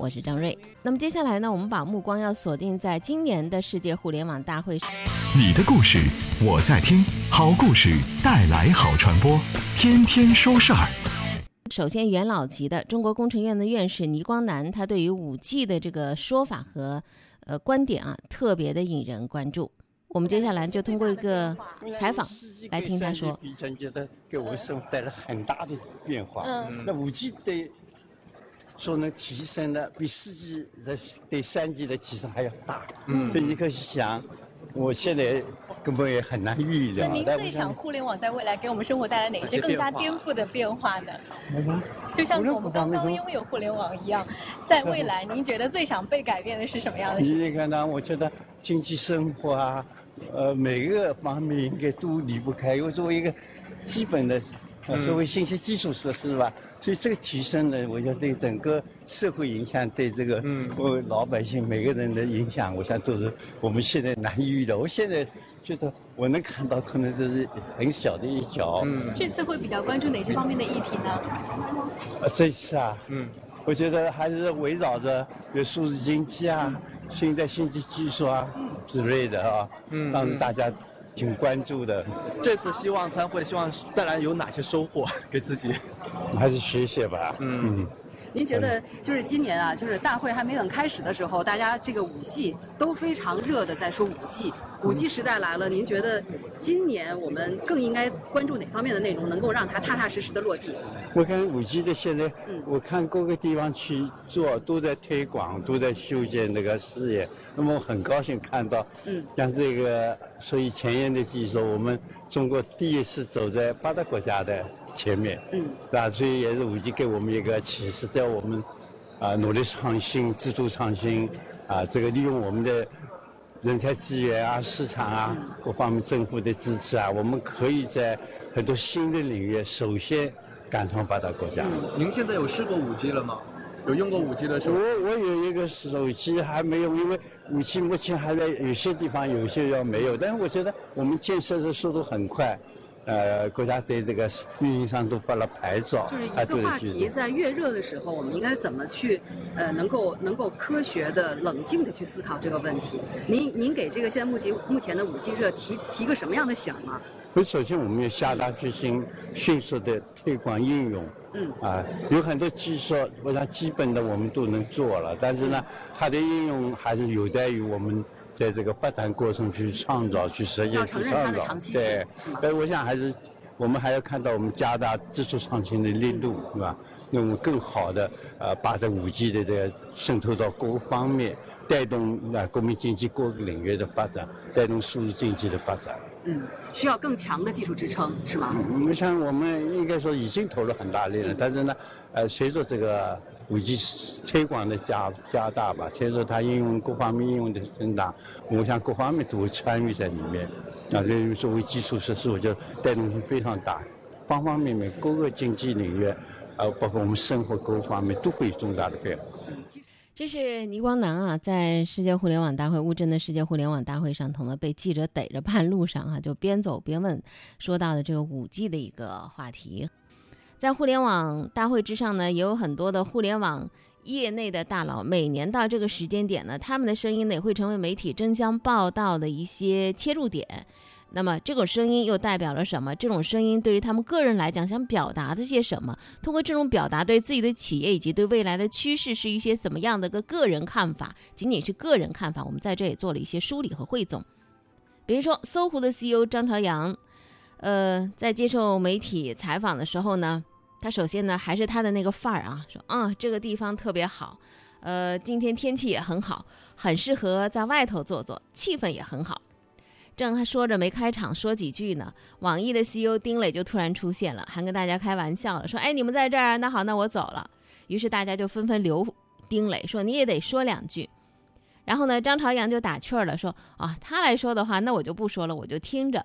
我是张瑞。那么接下来呢，我们把目光要锁定在今年的世界互联网大会上。你的故事我在听，好故事带来好传播，天天说事儿。首先，元老级的中国工程院的院士倪光南，他对于五 G 的这个说法和呃观点啊，特别的引人关注。我们接下来就通过一个采访来听他说。比较觉得给我们生活带来很大的变化。嗯，那五 G 对所能提升的比四 G 的对三 G 的提升还要大。嗯，所以你可以想，我现在根本也很难预料。那您最想互联网在未来给我们生活带来哪些更加颠覆的变化呢？就像我们刚刚拥有互联网一样，在未来您觉得最想被改变的是什么样的？你看呢？我觉得经济生活啊，呃，每个方面应该都离不开，因为作为一个基本的。作为信息基础设施吧，所以这个提升呢，我觉得对整个社会影响，对这个呃老百姓每个人的影响，我想都是我们现在难以预料。我现在觉得我能看到，可能这是很小的一角。嗯这次会比较关注哪些方面的议题呢？啊，这次啊，嗯，我觉得还是围绕着有数字经济啊、新的信息技术啊之类的啊，嗯，让大家。挺关注的，这次希望参会，希望带来有哪些收获 给自己？还是学学吧。嗯。您觉得就是今年啊，就是大会还没等开始的时候，大家这个五 G 都非常热的在说五 G，五 G 时代来了。您觉得今年我们更应该关注哪方面的内容，能够让它踏踏实实的落地？我看五 G 的现在，我看各个地方去做都在推广，都在修建那个事业。那么我很高兴看到，嗯，像这个所以前沿的技术，我们中国第一次走在发达国家的。前面，嗯，是吧？所以也是五 G 给我们一个启示，在我们啊努力创新、自主创新啊，这个利用我们的人才资源啊、市场啊各方面政府的支持啊，我们可以在很多新的领域首先赶上发达国家。您现在有试过五 G 了吗？有用过五 G 的手？我我有一个手机还没有，因为五 G 目前还在有些地方有些要没有，但是我觉得我们建设的速度很快。呃，国家对这个运营商都发了牌照。就是一个话题在越热的时候，我们应该怎么去呃，能够能够科学的、冷静的去思考这个问题？您您给这个现在目前目前的五 G 热提提个什么样的醒吗？所以首先我们要下大决心，迅速的推广应用。嗯。啊，有很多技术，我想基本的我们都能做了，但是呢，它的应用还是有待于我们。在这个发展过程去创造、去实现、去创造，对，所以我想还是我们还要看到我们加大技术创新的力度，是吧？用更好的呃，把这五 G 的这个渗透到各个方面，带动啊国民经济各个领域的发展，带动数字经济的发展。嗯，需要更强的技术支撑，是吗？我想我们应该说已经投入很大力了，但是呢，呃，随着这个。五 G 推广的加加大吧，随着它应用各方面应用的增大，我想各方面都会参与在里面。啊，这作为基础设施，我觉得带动性非常大，方方面面各个经济领域，呃，包括我们生活各个方面都会有重大的变化。这是倪光南啊，在世界互联网大会乌镇的世界互联网大会上，同呢被记者逮着半路上啊，就边走边问，说到的这个五 G 的一个话题。在互联网大会之上呢，也有很多的互联网业内的大佬。每年到这个时间点呢，他们的声音呢也会成为媒体争相报道的一些切入点。那么，这种声音又代表了什么？这种声音对于他们个人来讲，想表达的些什么？通过这种表达，对自己的企业以及对未来的趋势是一些怎么样的个个人看法？仅仅是个人看法，我们在这也做了一些梳理和汇总。比如说，搜狐的 CEO 张朝阳，呃，在接受媒体采访的时候呢。他首先呢，还是他的那个范儿啊，说啊，这个地方特别好，呃，今天天气也很好，很适合在外头坐坐，气氛也很好。正说着没开场，说几句呢，网易的 CEO 丁磊就突然出现了，还跟大家开玩笑了，说，哎，你们在这儿，那好，那我走了。于是大家就纷纷留丁磊，说你也得说两句。然后呢，张朝阳就打趣儿了，说，啊，他来说的话，那我就不说了，我就听着。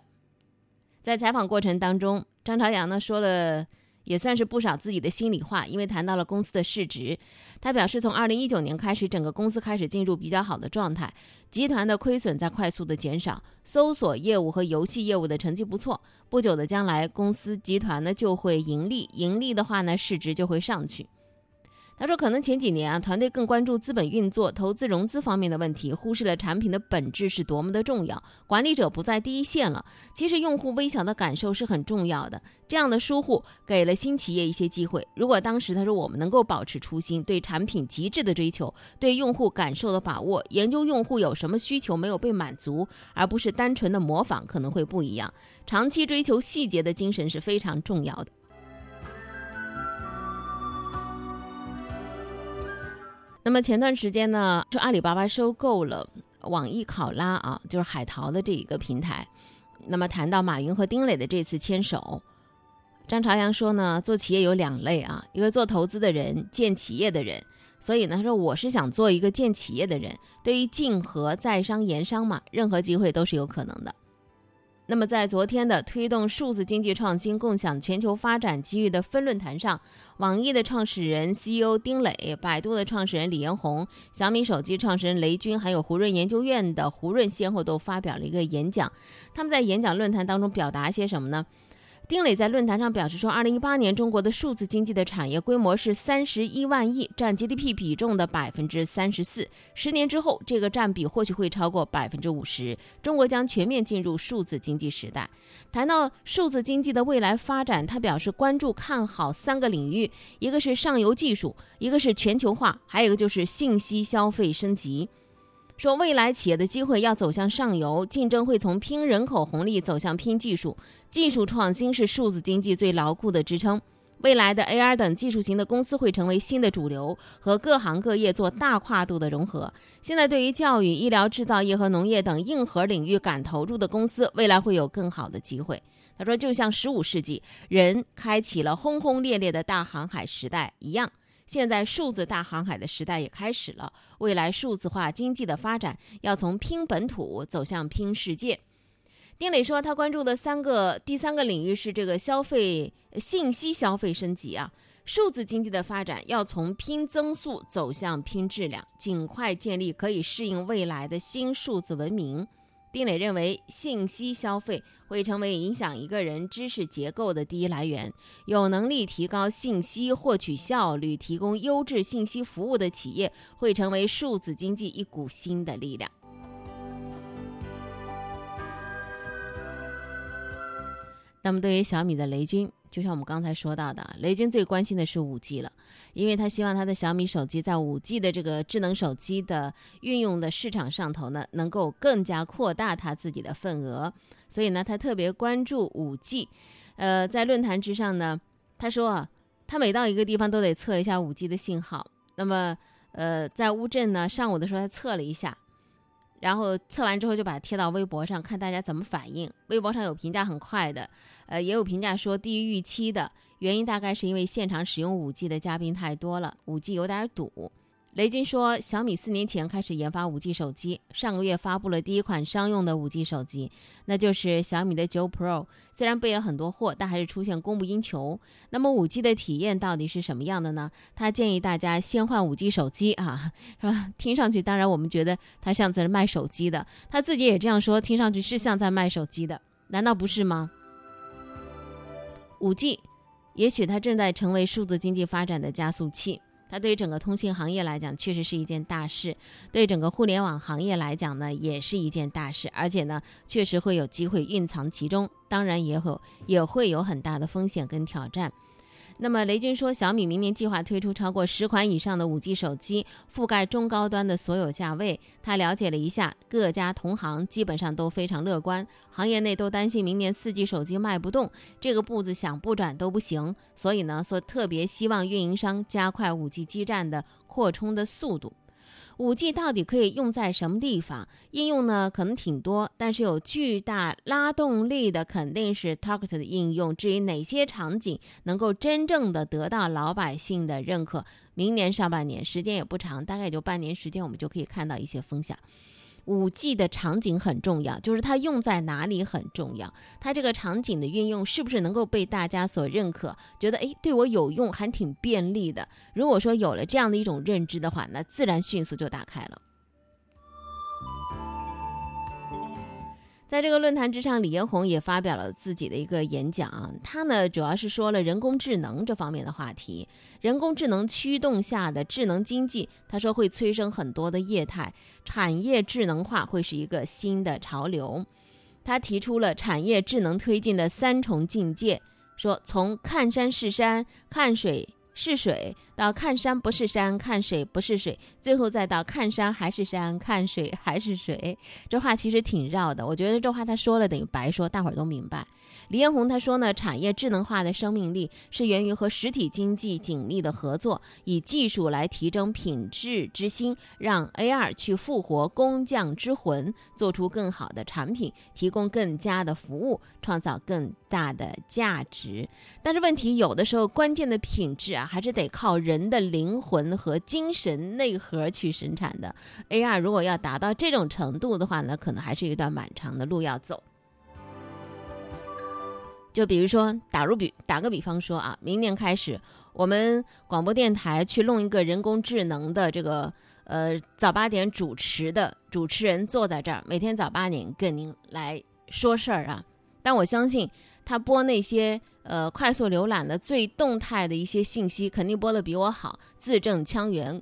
在采访过程当中，张朝阳呢说了。也算是不少自己的心里话，因为谈到了公司的市值。他表示，从二零一九年开始，整个公司开始进入比较好的状态，集团的亏损在快速的减少，搜索业务和游戏业务的成绩不错。不久的将来，公司集团呢就会盈利，盈利的话呢，市值就会上去。他说，可能前几年啊，团队更关注资本运作、投资融资方面的问题，忽视了产品的本质是多么的重要。管理者不在第一线了，其实用户微小的感受是很重要的。这样的疏忽给了新企业一些机会。如果当时他说我们能够保持初心，对产品极致的追求，对用户感受的把握，研究用户有什么需求没有被满足，而不是单纯的模仿，可能会不一样。长期追求细节的精神是非常重要的。那么前段时间呢，说阿里巴巴收购了网易考拉啊，就是海淘的这一个平台。那么谈到马云和丁磊的这次牵手，张朝阳说呢，做企业有两类啊，一个做投资的人，建企业的人。所以呢，他说我是想做一个建企业的人。对于竞合在商言商嘛，任何机会都是有可能的。那么，在昨天的推动数字经济创新、共享全球发展机遇的分论坛上，网易的创始人 CEO 丁磊、百度的创始人李彦宏、小米手机创始人雷军，还有胡润研究院的胡润，先后都发表了一个演讲。他们在演讲论坛当中表达些什么呢？丁磊在论坛上表示说，二零一八年中国的数字经济的产业规模是三十一万亿，占 GDP 比重的百分之三十四。十年之后，这个占比或许会超过百分之五十，中国将全面进入数字经济时代。谈到数字经济的未来发展，他表示关注看好三个领域：一个是上游技术，一个是全球化，还有一个就是信息消费升级。说未来企业的机会要走向上游，竞争会从拼人口红利走向拼技术，技术创新是数字经济最牢固的支撑。未来的 AR 等技术型的公司会成为新的主流，和各行各业做大跨度的融合。现在对于教育、医疗、制造业和农业等硬核领域敢投入的公司，未来会有更好的机会。他说，就像十五世纪人开启了轰轰烈烈的大航海时代一样。现在数字大航海的时代也开始了，未来数字化经济的发展要从拼本土走向拼世界。丁磊说，他关注的三个第三个领域是这个消费信息消费升级啊，数字经济的发展要从拼增速走向拼质量，尽快建立可以适应未来的新数字文明。丁磊认为，信息消费会成为影响一个人知识结构的第一来源。有能力提高信息获取效率、提供优质信息服务的企业，会成为数字经济一股新的力量。那么，对于小米的雷军。就像我们刚才说到的，雷军最关心的是五 G 了，因为他希望他的小米手机在五 G 的这个智能手机的运用的市场上头呢，能够更加扩大他自己的份额，所以呢，他特别关注五 G。呃，在论坛之上呢，他说啊，他每到一个地方都得测一下五 G 的信号。那么，呃，在乌镇呢，上午的时候他测了一下。然后测完之后就把它贴到微博上，看大家怎么反应。微博上有评价很快的，呃，也有评价说低于预期的，原因大概是因为现场使用五 G 的嘉宾太多了，五 G 有点堵。雷军说，小米四年前开始研发五 G 手机，上个月发布了第一款商用的五 G 手机，那就是小米的九 Pro。虽然备了很多货，但还是出现供不应求。那么五 G 的体验到底是什么样的呢？他建议大家先换五 G 手机啊，是吧？听上去，当然我们觉得他像在卖手机的，他自己也这样说，听上去是像在卖手机的，难道不是吗？五 G，也许它正在成为数字经济发展的加速器。它对于整个通信行业来讲，确实是一件大事；对整个互联网行业来讲呢，也是一件大事。而且呢，确实会有机会蕴藏其中，当然也有也会有很大的风险跟挑战。那么雷军说，小米明年计划推出超过十款以上的五 G 手机，覆盖中高端的所有价位。他了解了一下各家同行，基本上都非常乐观，行业内都担心明年四 G 手机卖不动，这个步子想不转都不行。所以呢，说特别希望运营商加快五 G 基站的扩充的速度。五 G 到底可以用在什么地方？应用呢，可能挺多，但是有巨大拉动力的肯定是 Target 的应用。至于哪些场景能够真正的得到老百姓的认可，明年上半年时间也不长，大概也就半年时间，我们就可以看到一些风向。五 G 的场景很重要，就是它用在哪里很重要，它这个场景的运用是不是能够被大家所认可，觉得诶对我有用，还挺便利的。如果说有了这样的一种认知的话，那自然迅速就打开了。在这个论坛之上，李彦宏也发表了自己的一个演讲。他呢，主要是说了人工智能这方面的话题。人工智能驱动下的智能经济，他说会催生很多的业态，产业智能化会是一个新的潮流。他提出了产业智能推进的三重境界，说从看山是山，看水。是水到看山不是山，看水不是水，最后再到看山还是山，看水还是水。这话其实挺绕的，我觉得这话他说了等于白说，大伙儿都明白。李彦宏他说呢，产业智能化的生命力是源于和实体经济紧密的合作，以技术来提升品质之心，让 AR 去复活工匠之魂，做出更好的产品，提供更加的服务，创造更大的价值。但是问题有的时候关键的品质啊，还是得靠人的灵魂和精神内核去生产的。AR 如果要达到这种程度的话呢，可能还是一段漫长的路要走。就比如说，打入比打个比方说啊，明年开始，我们广播电台去弄一个人工智能的这个呃早八点主持的主持人坐在这儿，每天早八点跟您来说事儿啊。但我相信他播那些呃快速浏览的最动态的一些信息，肯定播的比我好，字正腔圆，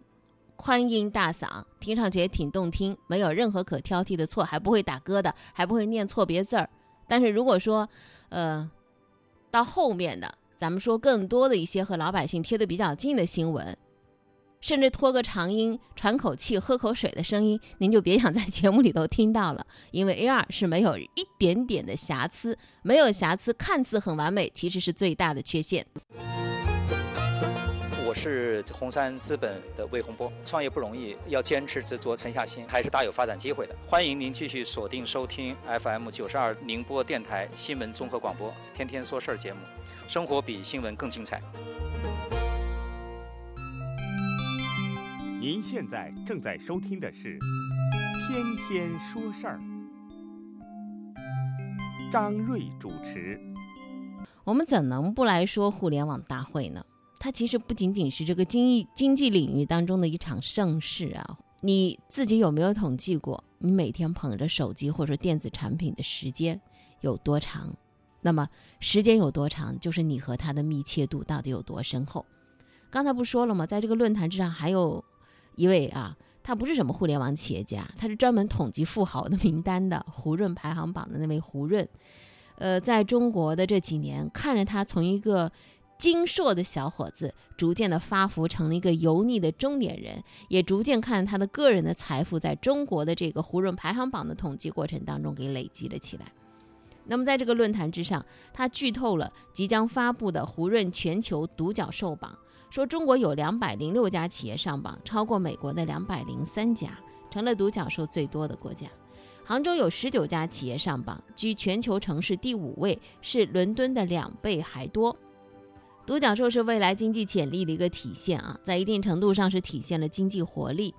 宽音大嗓，听上去也挺动听，没有任何可挑剔的错，还不会打疙瘩，还不会念错别字儿。但是如果说呃。到后面的，咱们说更多的一些和老百姓贴的比较近的新闻，甚至拖个长音、喘口气、喝口水的声音，您就别想在节目里头听到了，因为 AR 是没有一点点的瑕疵，没有瑕疵，看似很完美，其实是最大的缺陷。我是红杉资本的魏洪波，创业不容易，要坚持执着、沉下心，还是大有发展机会的。欢迎您继续锁定收听 FM 九十二宁波电台新闻综合广播《天天说事儿》节目，生活比新闻更精彩。您现在正在收听的是《天天说事儿》，张瑞主持。我们怎能不来说互联网大会呢？它其实不仅仅是这个经济经济领域当中的一场盛事啊！你自己有没有统计过，你每天捧着手机或者电子产品的时间有多长？那么时间有多长，就是你和它的密切度到底有多深厚？刚才不说了吗？在这个论坛之上，还有一位啊，他不是什么互联网企业家，他是专门统计富豪的名单的胡润排行榜的那位胡润。呃，在中国的这几年，看着他从一个。精硕的小伙子逐渐的发福成了一个油腻的中年人，也逐渐看他的个人的财富在中国的这个胡润排行榜的统计过程当中给累积了起来。那么在这个论坛之上，他剧透了即将发布的胡润全球独角兽榜，说中国有两百零六家企业上榜，超过美国的两百零三家，成了独角兽最多的国家。杭州有十九家企业上榜，居全球城市第五位，是伦敦的两倍还多。独角兽是未来经济潜力的一个体现啊，在一定程度上是体现了经济活力。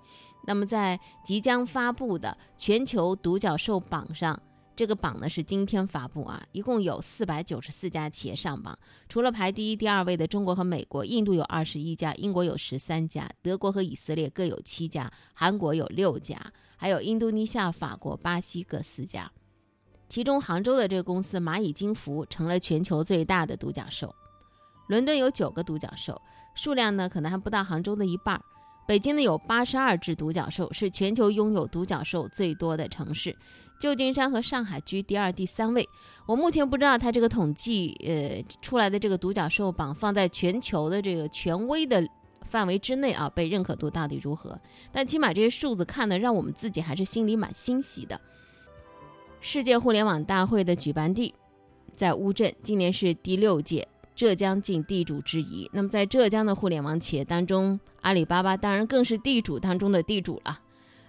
那么在即将发布的全球独角兽榜上，这个榜呢是今天发布啊，一共有四百九十四家企业上榜。除了排第一、第二位的中国和美国，印度有二十一家，英国有十三家，德国和以色列各有七家，韩国有六家，还有印度尼西亚、法国、巴西各四家。其中杭州的这个公司蚂蚁金服成了全球最大的独角兽。伦敦有九个独角兽，数量呢可能还不到杭州的一半儿。北京呢有八十二只独角兽，是全球拥有独角兽最多的城市。旧金山和上海居第二、第三位。我目前不知道它这个统计，呃出来的这个独角兽榜放在全球的这个权威的范围之内啊，被认可度到底如何？但起码这些数字看的让我们自己还是心里蛮欣喜的。世界互联网大会的举办地在乌镇，今年是第六届。浙江尽地主之谊。那么，在浙江的互联网企业当中，阿里巴巴当然更是地主当中的地主了。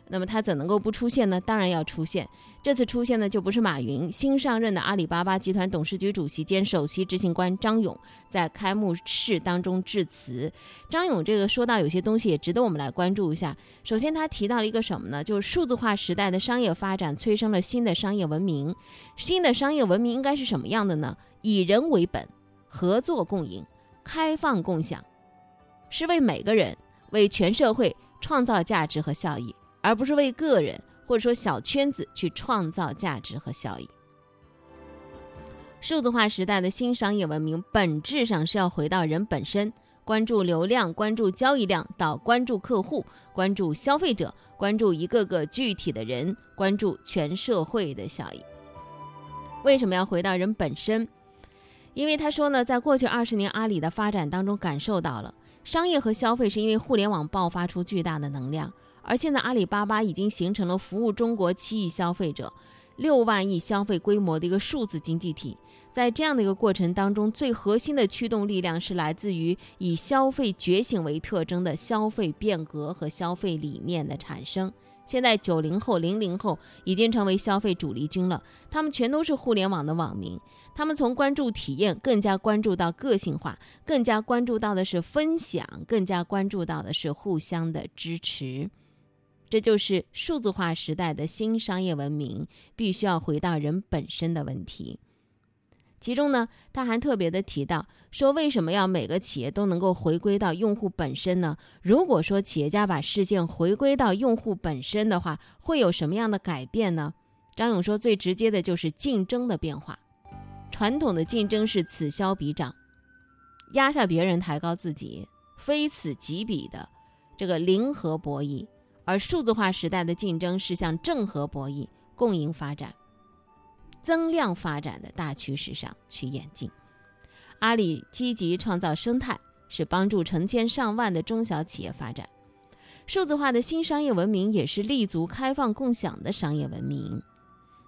那么他怎能够不出现呢？当然要出现。这次出现的，就不是马云新上任的阿里巴巴集团董事局主席兼首席执行官张勇在开幕式当中致辞。张勇这个说到有些东西也值得我们来关注一下。首先，他提到了一个什么呢？就是数字化时代的商业发展催生了新的商业文明。新的商业文明应该是什么样的呢？以人为本，合作共赢，开放共享，是为每个人、为全社会创造价值和效益。而不是为个人或者说小圈子去创造价值和效益。数字化时代的新商业文明本质上是要回到人本身，关注流量，关注交易量，到关注客户，关注消费者，关注一个个具体的人，关注全社会的效益。为什么要回到人本身？因为他说呢，在过去二十年阿里的发展当中，感受到了商业和消费是因为互联网爆发出巨大的能量。而现在，阿里巴巴已经形成了服务中国七亿消费者、六万亿消费规模的一个数字经济体。在这样的一个过程当中，最核心的驱动力量是来自于以消费觉醒为特征的消费变革和消费理念的产生。现在，九零后、零零后已经成为消费主力军了，他们全都是互联网的网民。他们从关注体验，更加关注到个性化，更加关注到的是分享，更加关注到的是互相的支持。这就是数字化时代的新商业文明，必须要回到人本身的问题。其中呢，他还特别的提到说，为什么要每个企业都能够回归到用户本身呢？如果说企业家把视线回归到用户本身的话，会有什么样的改变呢？张勇说，最直接的就是竞争的变化。传统的竞争是此消彼长，压下别人，抬高自己，非此即彼的这个零和博弈。而数字化时代的竞争是向正和博弈、共赢发展、增量发展的大趋势上去演进。阿里积极创造生态，是帮助成千上万的中小企业发展。数字化的新商业文明也是立足开放共享的商业文明。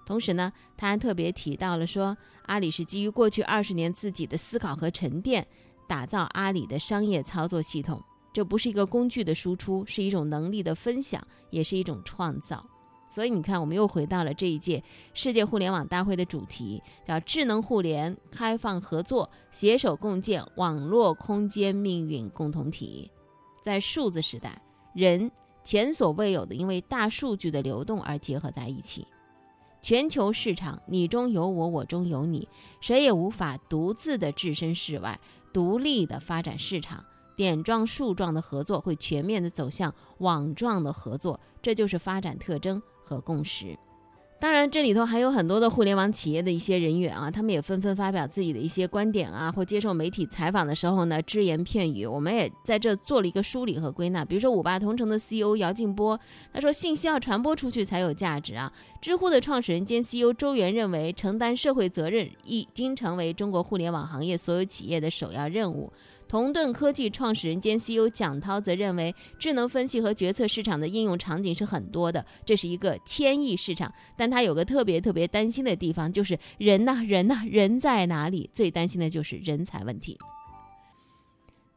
同时呢，他还特别提到了说，阿里是基于过去二十年自己的思考和沉淀，打造阿里的商业操作系统。这不是一个工具的输出，是一种能力的分享，也是一种创造。所以你看，我们又回到了这一届世界互联网大会的主题，叫“智能互联、开放合作、携手共建网络空间命运共同体”。在数字时代，人前所未有的因为大数据的流动而结合在一起。全球市场，你中有我，我中有你，谁也无法独自的置身事外，独立的发展市场。点状、树状的合作会全面的走向网状的合作，这就是发展特征和共识。当然，这里头还有很多的互联网企业的一些人员啊，他们也纷纷发表自己的一些观点啊，或接受媒体采访的时候呢，只言片语。我们也在这做了一个梳理和归纳。比如说，五八同城的 CEO 姚劲波，他说：“信息要传播出去才有价值啊。”知乎的创始人兼 CEO 周元认为，承担社会责任已经成为中国互联网行业所有企业的首要任务。同盾科技创始人兼 CEO 蒋涛则认为，智能分析和决策市场的应用场景是很多的，这是一个千亿市场。但他有个特别特别担心的地方，就是 人呐，人呐，人在哪里？最担心的就是人才问题。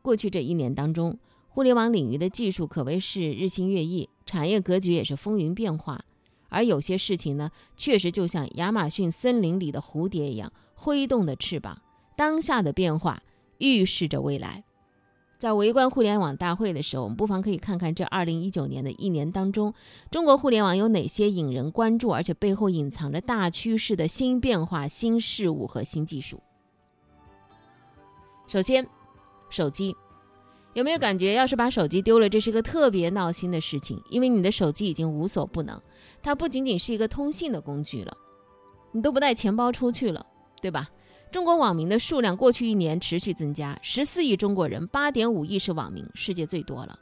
过去这一年当中，互联网领域的技术可谓是日新月异，产业格局也是风云变化。而有些事情呢，确实就像亚马逊森林里的蝴蝶一样，挥动的翅膀，当下的变化。预示着未来，在围观互联网大会的时候，我们不妨可以看看这二零一九年的一年当中，中国互联网有哪些引人关注，而且背后隐藏着大趋势的新变化、新事物和新技术。首先，手机，有没有感觉，要是把手机丢了，这是个特别闹心的事情？因为你的手机已经无所不能，它不仅仅是一个通信的工具了，你都不带钱包出去了，对吧？中国网民的数量过去一年持续增加，十四亿中国人，八点五亿是网民，世界最多了。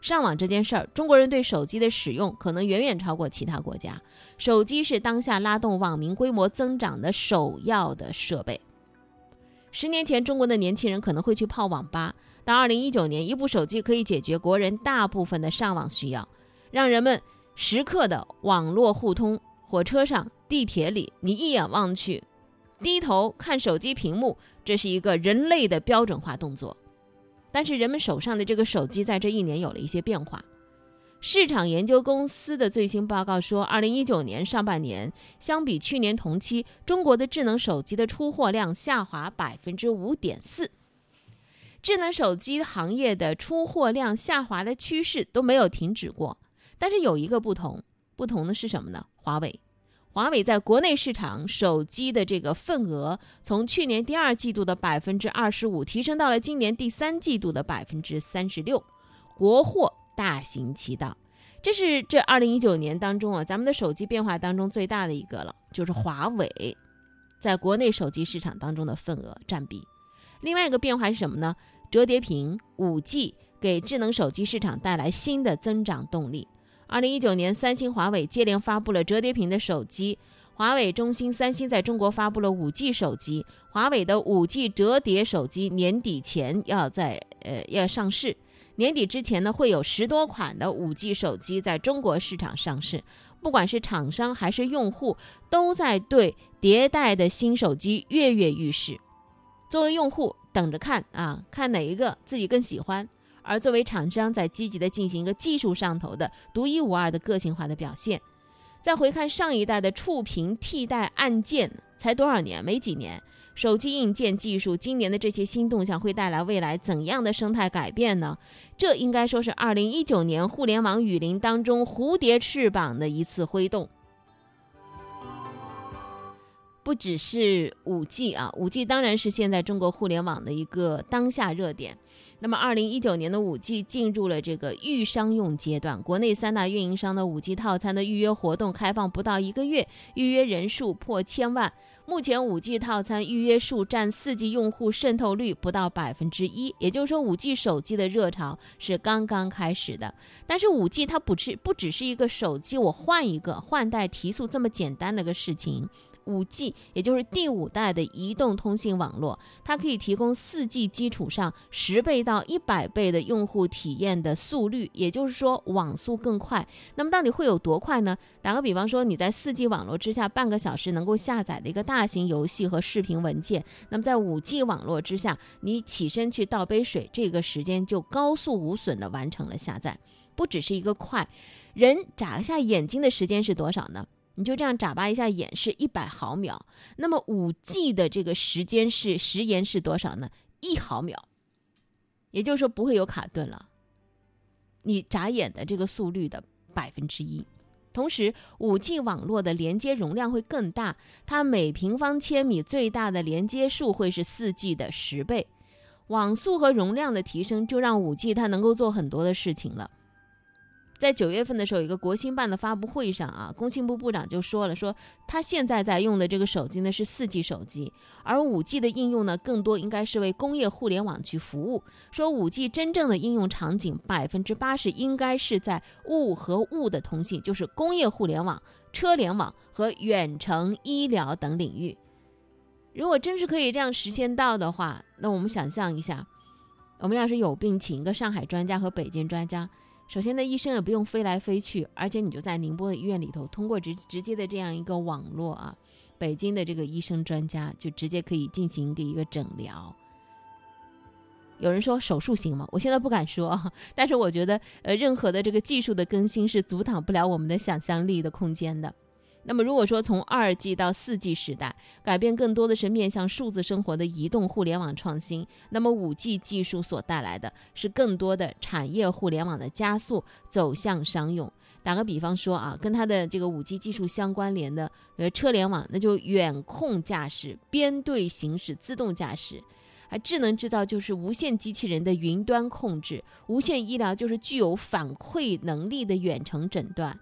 上网这件事儿，中国人对手机的使用可能远远超过其他国家。手机是当下拉动网民规模增长的首要的设备。十年前，中国的年轻人可能会去泡网吧，到二零一九年，一部手机可以解决国人大部分的上网需要，让人们时刻的网络互通。火车上、地铁里，你一眼望去。低头看手机屏幕，这是一个人类的标准化动作。但是人们手上的这个手机在这一年有了一些变化。市场研究公司的最新报告说，二零一九年上半年相比去年同期，中国的智能手机的出货量下滑百分之五点四。智能手机行业的出货量下滑的趋势都没有停止过，但是有一个不同，不同的是什么呢？华为，华为在国内市场手机的这个份额，从去年第二季度的百分之二十五提升到了今年第三季度的百分之三十六，国货大行其道。这是这二零一九年当中啊，咱们的手机变化当中最大的一个了，就是华为在国内手机市场当中的份额占比。另外一个变化是什么呢？折叠屏、五 G 给智能手机市场带来新的增长动力。二零一九年，三星、华为接连发布了折叠屏的手机。华为、中兴、三星在中国发布了五 G 手机。华为的五 G 折叠手机年底前要在呃要上市，年底之前呢会有十多款的五 G 手机在中国市场上市。不管是厂商还是用户，都在对迭代的新手机跃跃欲试。作为用户，等着看啊，看哪一个自己更喜欢；而作为厂商，在积极的进行一个技术上头的独一无二的个性化的表现。再回看上一代的触屏替代按键，才多少年？没几年。手机硬件技术今年的这些新动向，会带来未来怎样的生态改变呢？这应该说是二零一九年互联网雨林当中蝴蝶翅膀的一次挥动。不只是五 G 啊，五 G 当然是现在中国互联网的一个当下热点。那么，二零一九年的五 G 进入了这个预商用阶段，国内三大运营商的五 G 套餐的预约活动开放不到一个月，预约人数破千万。目前五 G 套餐预约数占四 G 用户渗透率不到百分之一，也就是说，五 G 手机的热潮是刚刚开始的。但是五 G 它不是不只是一个手机我换一个换代提速这么简单的个事情。五 G 也就是第五代的移动通信网络，它可以提供四 G 基础上十倍到一百倍的用户体验的速率，也就是说网速更快。那么到底会有多快呢？打个比方说，你在四 G 网络之下半个小时能够下载的一个大型游戏和视频文件，那么在五 G 网络之下，你起身去倒杯水，这个时间就高速无损的完成了下载。不只是一个快，人眨一下眼睛的时间是多少呢？你就这样眨巴一下眼是一百毫秒，那么五 G 的这个时间是时延是多少呢？一毫秒，也就是说不会有卡顿了。你眨眼的这个速率的百分之一，同时五 G 网络的连接容量会更大，它每平方千米最大的连接数会是四 G 的十倍，网速和容量的提升就让五 G 它能够做很多的事情了。在九月份的时候，一个国新办的发布会上啊，工信部部长就说了，说他现在在用的这个手机呢是四 G 手机，而五 G 的应用呢更多应该是为工业互联网去服务。说五 G 真正的应用场景百分之八十应该是在物和物的通信，就是工业互联网、车联网和远程医疗等领域。如果真是可以这样实现到的话，那我们想象一下，我们要是有病，请一个上海专家和北京专家。首先呢，医生也不用飞来飞去，而且你就在宁波的医院里头，通过直直接的这样一个网络啊，北京的这个医生专家就直接可以进行一个一个诊疗。有人说手术行吗？我现在不敢说，但是我觉得呃，任何的这个技术的更新是阻挡不了我们的想象力的空间的。那么，如果说从二 G 到四 G 时代，改变更多的是面向数字生活的移动互联网创新，那么五 G 技术所带来的是更多的产业互联网的加速走向商用。打个比方说啊，跟它的这个五 G 技术相关联的呃车联网，那就远控驾驶、编队行驶、自动驾驶；而智能制造就是无线机器人的云端控制；无线医疗就是具有反馈能力的远程诊断。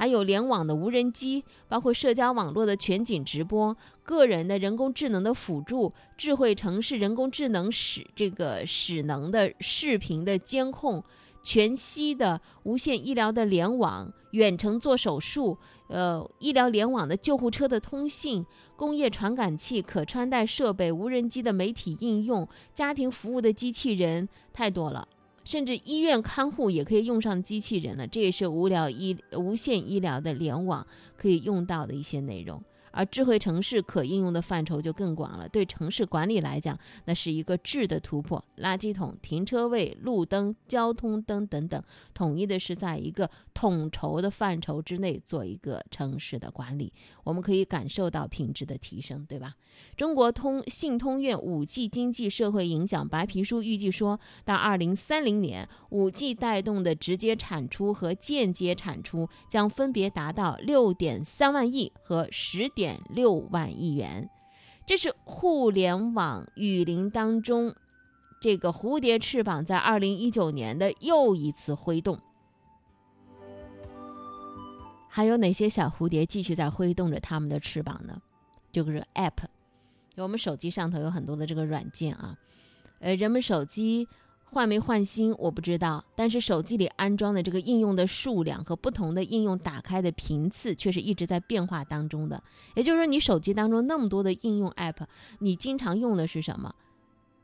还有联网的无人机，包括社交网络的全景直播，个人的人工智能的辅助，智慧城市人工智能使这个使能的视频的监控，全息的无线医疗的联网，远程做手术，呃，医疗联网的救护车的通信，工业传感器、可穿戴设备、无人机的媒体应用，家庭服务的机器人，太多了。甚至医院看护也可以用上机器人了，这也是无聊医无线医疗的联网可以用到的一些内容。而智慧城市可应用的范畴就更广了。对城市管理来讲，那是一个质的突破。垃圾桶、停车位、路灯、交通灯等等，统一的是在一个统筹的范畴之内做一个城市的管理，我们可以感受到品质的提升，对吧？中国通信通院五 G 经济社会影响白皮书预计说，到二零三零年，五 G 带动的直接产出和间接产出将分别达到六点三万亿和十点点六万亿元。这是互联网雨林当中这个蝴蝶翅膀在二零一九年的又一次挥动。还有哪些小蝴蝶继续在挥动着它们的翅膀呢？就是 App。我们手机上头有很多的这个软件啊，呃，人们手机换没换新我不知道，但是手机里安装的这个应用的数量和不同的应用打开的频次却是一直在变化当中的。也就是说，你手机当中那么多的应用 App，你经常用的是什么？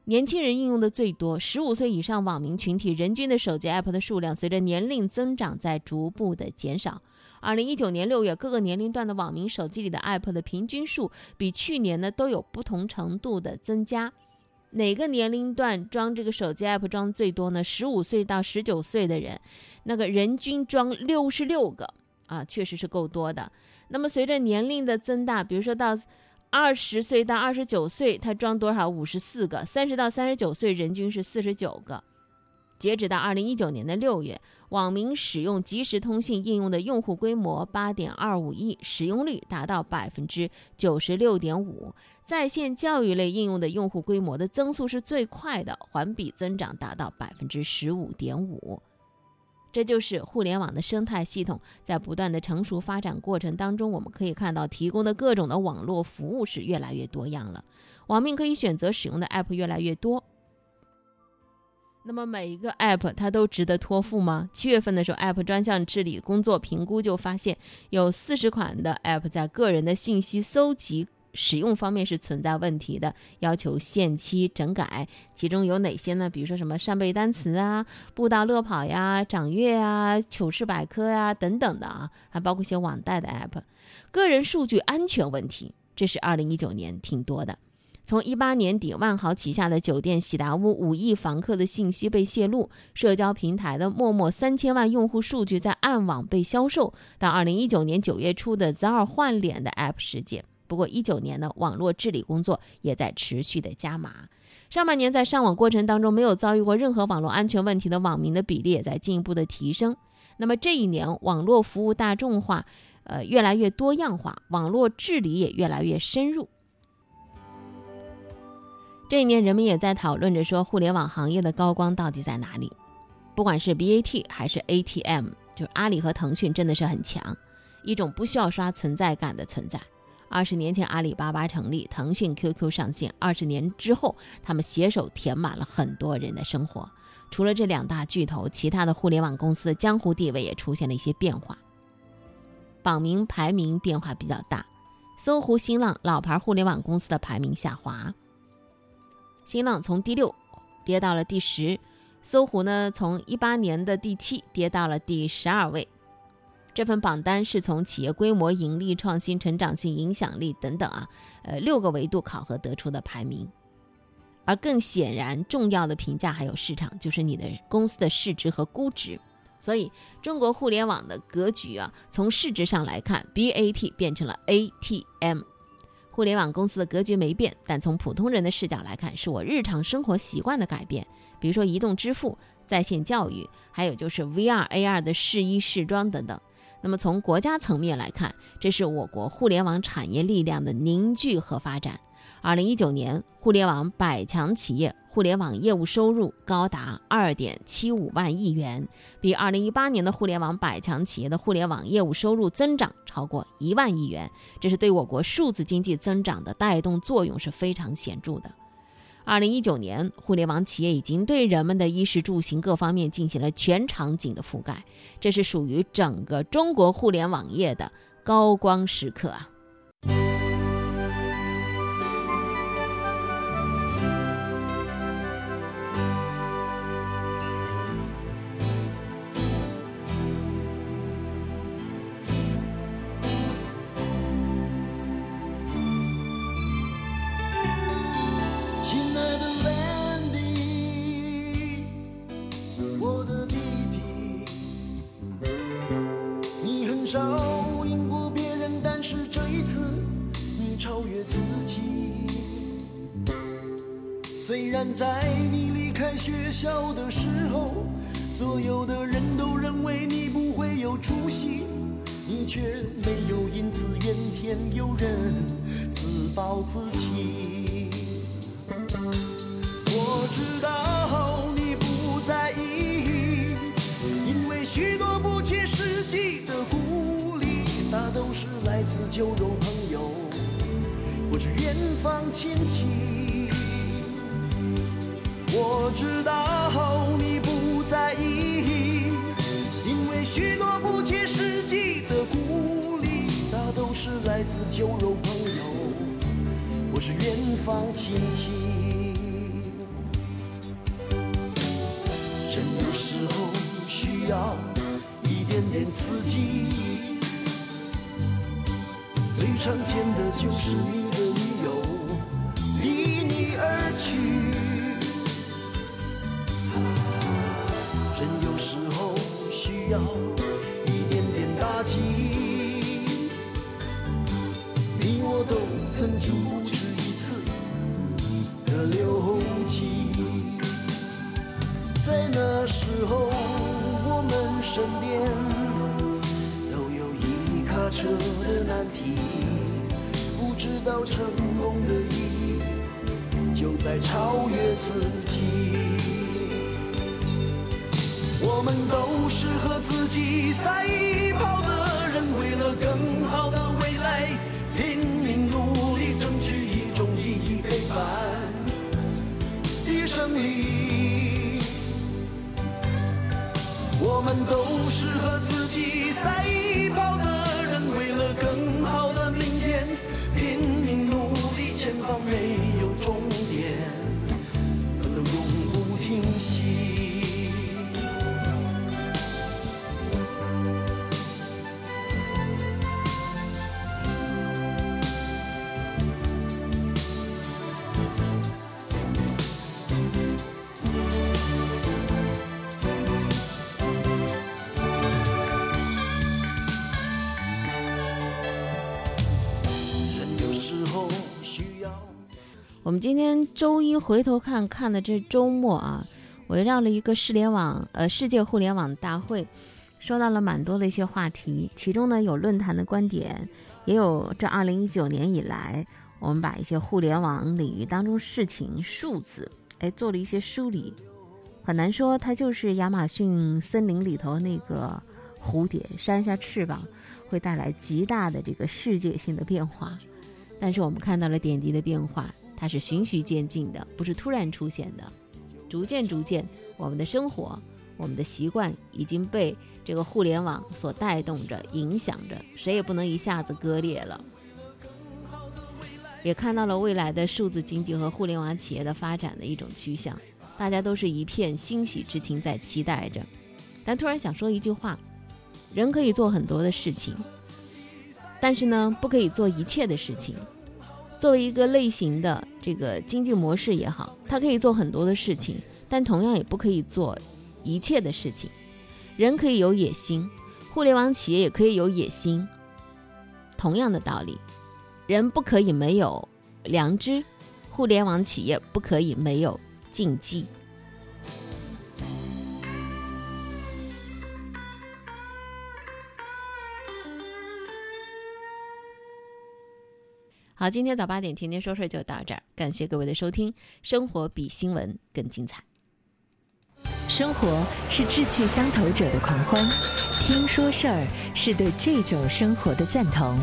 年轻人应用的最多，十五岁以上网民群体人均的手机 App 的数量随着年龄增长在逐步的减少。二零一九年六月，各个年龄段的网民手机里的 App 的平均数比去年呢都有不同程度的增加。哪个年龄段装这个手机 App 装最多呢？十五岁到十九岁的人，那个人均装六十六个啊，确实是够多的。那么随着年龄的增大，比如说到二十岁到二十九岁，他装多少？五十四个。三十到三十九岁，人均是四十九个。截止到二零一九年的六月，网民使用即时通信应用的用户规模八点二五亿，使用率达到百分之九十六点五。在线教育类应用的用户规模的增速是最快的，环比增长达到百分之十五点五。这就是互联网的生态系统在不断的成熟发展过程当中，我们可以看到提供的各种的网络服务是越来越多样了，网民可以选择使用的 App 越来越多。那么每一个 App 它都值得托付吗？七月份的时候，App 专项治理工作评估就发现，有四十款的 App 在个人的信息搜集使用方面是存在问题的，要求限期整改。其中有哪些呢？比如说什么扇贝单词啊、步道乐跑呀、掌阅啊、糗事百科呀等等的啊，还包括一些网贷的 App。个人数据安全问题，这是二零一九年挺多的。从一八年底，万豪旗下的酒店喜达屋五亿房客的信息被泄露，社交平台的陌陌三千万用户数据在暗网被销售，到二零一九年九月初的择偶换脸的 App 事件。不过一九年的网络治理工作也在持续的加码。上半年在上网过程当中没有遭遇过任何网络安全问题的网民的比例也在进一步的提升。那么这一年，网络服务大众化，呃，越来越多样化，网络治理也越来越深入。这一年，人们也在讨论着说，互联网行业的高光到底在哪里？不管是 BAT 还是 ATM，就是阿里和腾讯真的是很强，一种不需要刷存在感的存在。二十年前阿里巴巴成立，腾讯 QQ 上线，二十年之后，他们携手填满了很多人的生活。除了这两大巨头，其他的互联网公司的江湖地位也出现了一些变化，榜名排名变化比较大。搜狐、新浪老牌互联网公司的排名下滑。新浪从第六跌到了第十，搜狐呢从一八年的第七跌到了第十二位。这份榜单是从企业规模、盈利、创新、成长性、影响力等等啊，呃六个维度考核得出的排名。而更显然重要的评价还有市场，就是你的公司的市值和估值。所以中国互联网的格局啊，从市值上来看，BAT 变成了 ATM。互联网公司的格局没变，但从普通人的视角来看，是我日常生活习惯的改变。比如说移动支付、在线教育，还有就是 VR、AR 的试衣试装等等。那么从国家层面来看，这是我国互联网产业力量的凝聚和发展。二零一九年，互联网百强企业互联网业务收入高达二点七五万亿元，比二零一八年的互联网百强企业的互联网业务收入增长超过一万亿元，这是对我国数字经济增长的带动作用是非常显著的。二零一九年，互联网企业已经对人们的衣食住行各方面进行了全场景的覆盖，这是属于整个中国互联网业的高光时刻啊。是这一次你超越自己。虽然在你离开学校的时候，所有的人都认为你不会有出息，你却没有因此怨天尤人，自暴自弃。我知道是来自酒肉朋友或是远方亲戚。我知道你不在意，因为许多不切实际的鼓励，大都是来自酒肉朋友或是远方亲戚。人有时候需要一点点刺激，最常见的就是你的女友离你而去。人有时候需要到成功的意义就在超越自己。我们都是和自己赛跑的人，为了更好的未来拼命努力，争取一种意义非凡的胜利。我们都是和自己赛我们今天周一回头看看的这周末啊，围绕了一个世联网呃世界互联网大会，说到了蛮多的一些话题，其中呢有论坛的观点，也有这二零一九年以来，我们把一些互联网领域当中事情数字，哎做了一些梳理，很难说它就是亚马逊森林里头那个蝴蝶扇一下翅膀会带来极大的这个世界性的变化，但是我们看到了点滴的变化。它是循序渐进的，不是突然出现的，逐渐逐渐，我们的生活、我们的习惯已经被这个互联网所带动着、影响着，谁也不能一下子割裂了。也看到了未来的数字经济和互联网企业的发展的一种趋向，大家都是一片欣喜之情在期待着。但突然想说一句话：人可以做很多的事情，但是呢，不可以做一切的事情。作为一个类型的这个经济模式也好，它可以做很多的事情，但同样也不可以做一切的事情。人可以有野心，互联网企业也可以有野心。同样的道理，人不可以没有良知，互联网企业不可以没有禁忌。好，今天早八点天天说事儿就到这儿，感谢各位的收听。生活比新闻更精彩，生活是志趣相投者的狂欢，听说事儿是对这种生活的赞同。